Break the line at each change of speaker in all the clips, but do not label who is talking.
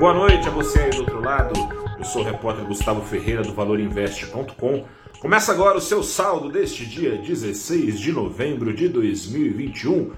Boa noite a você aí do outro lado. Eu sou o repórter Gustavo Ferreira do ValorInvest.com. Começa agora o seu saldo deste dia 16 de novembro de 2021.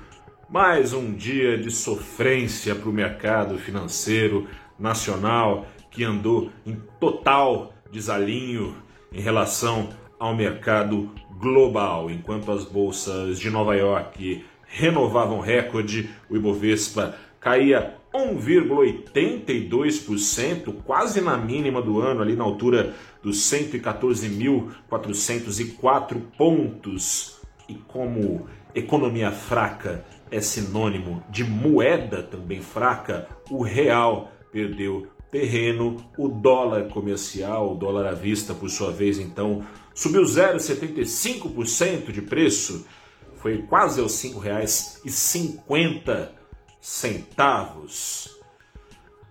Mais um dia de sofrência para o mercado financeiro nacional que andou em total desalinho em relação ao mercado global. Enquanto as bolsas de Nova York renovavam recorde, o Ibovespa caía 1,82%, quase na mínima do ano, ali na altura dos 114.404 pontos. E como economia fraca é sinônimo de moeda também fraca, o real perdeu terreno, o dólar comercial, o dólar à vista, por sua vez, então, subiu 0,75% de preço, foi quase aos R$ 5,50 centavos.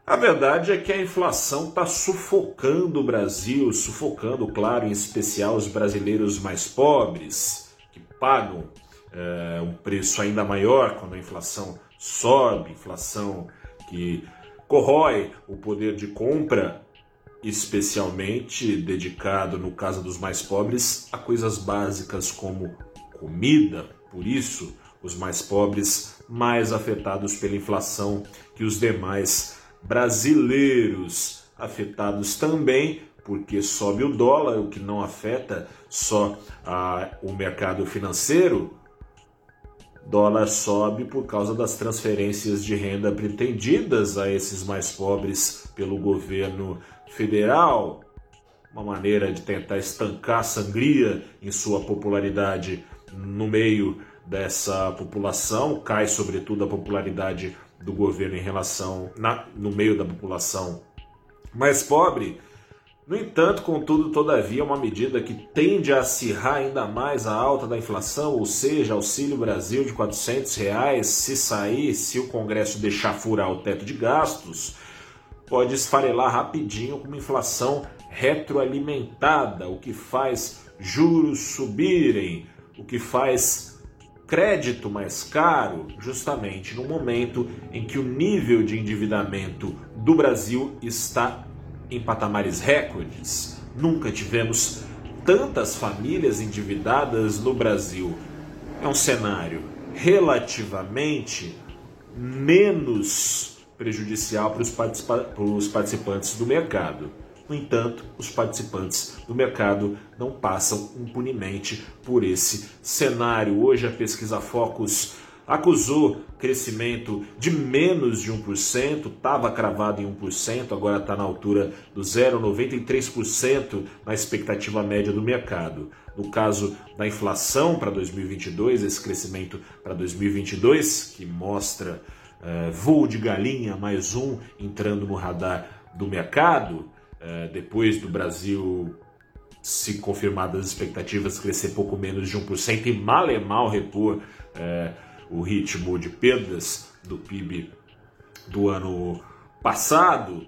A verdade é que a inflação está sufocando o Brasil, sufocando, claro, em especial os brasileiros mais pobres, que pagam é, um preço ainda maior quando a inflação sobe, inflação que corrói o poder de compra, especialmente dedicado, no caso dos mais pobres, a coisas básicas como comida. Por isso, os mais pobres mais afetados pela inflação que os demais brasileiros, afetados também porque sobe o dólar, o que não afeta só a, o mercado financeiro. Dólar sobe por causa das transferências de renda pretendidas a esses mais pobres pelo governo federal. Uma maneira de tentar estancar a sangria em sua popularidade no meio dessa população, cai sobretudo a popularidade do governo em relação na, no meio da população mais pobre. No entanto, contudo, todavia, é uma medida que tende a acirrar ainda mais a alta da inflação, ou seja, Auxílio Brasil de 400 reais, se sair, se o Congresso deixar furar o teto de gastos, pode esfarelar rapidinho com uma inflação retroalimentada, o que faz juros subirem, o que faz crédito mais caro justamente no momento em que o nível de endividamento do Brasil está em patamares recordes. Nunca tivemos tantas famílias endividadas no Brasil. É um cenário relativamente menos prejudicial para os, participa para os participantes do mercado. No entanto, os participantes do mercado não passam impunemente por esse cenário. Hoje a pesquisa Focus acusou crescimento de menos de 1%, estava cravado em 1%, agora está na altura do 0,93% na expectativa média do mercado. No caso da inflação para 2022, esse crescimento para 2022, que mostra uh, voo de galinha mais um entrando no radar do mercado, é, depois do Brasil, se confirmadas as expectativas, crescer pouco menos de 1% e mal e mal repor é, o ritmo de perdas do PIB do ano passado,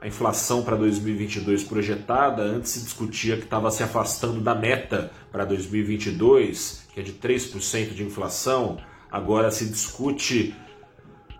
a inflação para 2022 projetada, antes se discutia que estava se afastando da meta para 2022, que é de 3% de inflação, agora se discute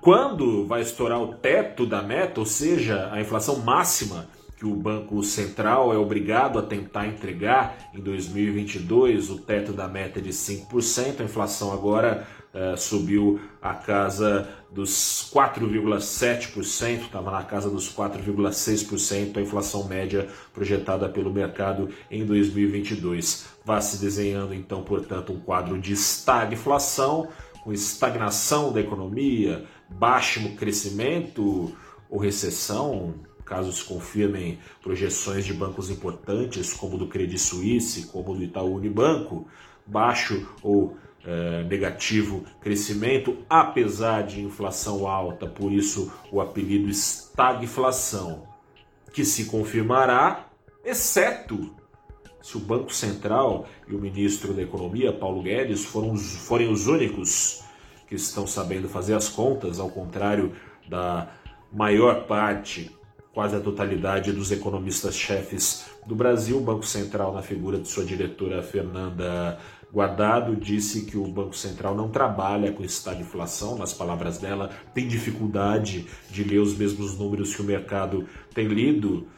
quando vai estourar o teto da meta, ou seja, a inflação máxima que o Banco Central é obrigado a tentar entregar em 2022, o teto da meta é de 5%, a inflação agora uh, subiu a casa dos 4,7%, estava na casa dos 4,6%, a inflação média projetada pelo mercado em 2022. Vai se desenhando então, portanto, um quadro de estagflação, com estagnação da economia, baixo crescimento ou recessão, caso se confirmem projeções de bancos importantes, como do Credit Suisse, como do Itaú Unibanco, baixo ou é, negativo crescimento, apesar de inflação alta, por isso o apelido estagflação, que se confirmará, exceto se o Banco Central e o ministro da Economia, Paulo Guedes, foram, forem os únicos que estão sabendo fazer as contas, ao contrário da maior parte, quase a totalidade dos economistas-chefes do Brasil, o Banco Central, na figura de sua diretora Fernanda Guardado disse que o Banco Central não trabalha com estado de inflação, nas palavras dela, tem dificuldade de ler os mesmos números que o mercado tem lido.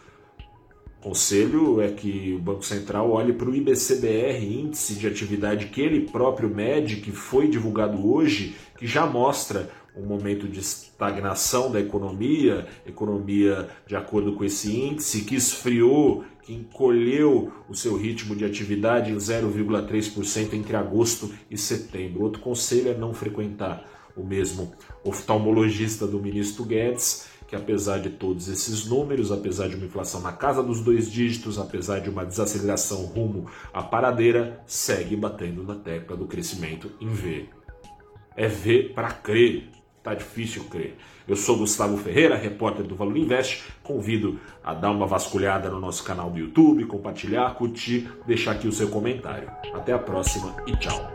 Conselho é que o Banco Central olhe para o IBCBR, índice de atividade que ele próprio mede, que foi divulgado hoje, que já mostra um momento de estagnação da economia, economia de acordo com esse índice, que esfriou, que encolheu o seu ritmo de atividade em 0,3% entre agosto e setembro. Outro conselho é não frequentar o mesmo oftalmologista do ministro Guedes, que apesar de todos esses números, apesar de uma inflação na casa dos dois dígitos, apesar de uma desaceleração rumo à paradeira, segue batendo na tecla do crescimento em V. É ver para crer. Tá difícil crer. Eu sou Gustavo Ferreira, repórter do Valor Invest. Convido a dar uma vasculhada no nosso canal do YouTube, compartilhar, curtir, deixar aqui o seu comentário. Até a próxima e tchau.